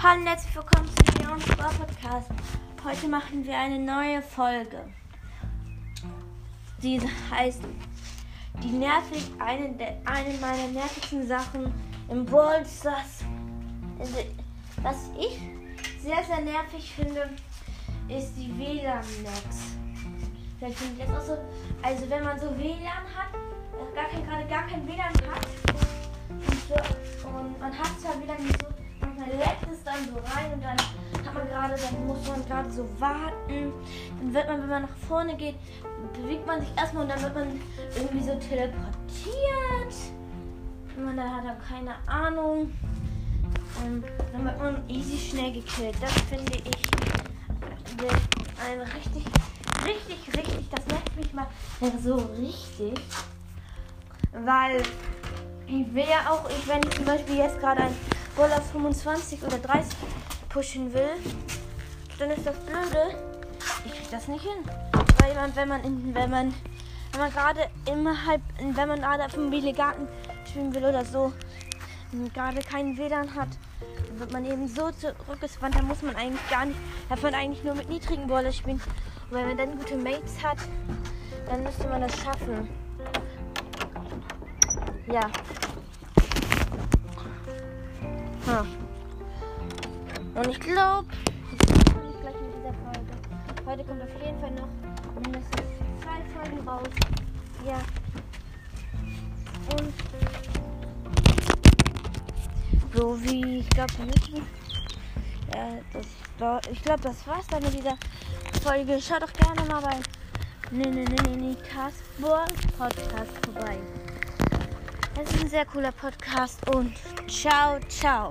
Hallo und herzlich willkommen zu Leon Spar Podcast. Heute machen wir eine neue Folge. Die heißt die nervig eine, eine meiner nervigsten Sachen im Brawl Stars. Was ich sehr sehr nervig finde, ist die WLAN-Lags. Vielleicht finde ich das auch so. Also wenn man so WLAN hat, gar kein, gerade gar kein WLAN hat und, und man hat zwar WLAN nicht so man leckt es dann so rein und dann hat man gerade, dann muss man gerade so warten. Dann wird man, wenn man nach vorne geht, bewegt man sich erstmal und dann wird man irgendwie so teleportiert. Und man da hat dann keine Ahnung. Und dann wird man easy schnell gekillt. Das finde ich ein richtig, richtig, richtig, das nervt mich mal so richtig. Weil ich will ja auch, ich, wenn ich zum Beispiel jetzt gerade ein Ball auf 25 oder 30 pushen will, dann ist das blöde. Ich krieg das nicht hin. Weil man, wenn man, in, wenn man, wenn man gerade innerhalb, wenn man gerade auf dem Garten spielen will oder so, gerade keinen WLAN hat, dann wird man eben so zurückgespannt, da muss man eigentlich gar nicht, darf man eigentlich nur mit niedrigen Baller spielen. Und wenn man dann gute Mates hat, dann müsste man das schaffen. Ja. Hm. Und ich glaube, ich gleich mit dieser Folge. Heute kommt auf jeden Fall noch mindestens zwei Folgen raus. Ja. Und so wie, ich glaube, ja, das ich glaube, das war's dann mit dieser Folge. Schaut doch gerne mal bei Nee, nee, Castboard Podcast vorbei. Das ist ein sehr cooler Podcast und ciao, ciao.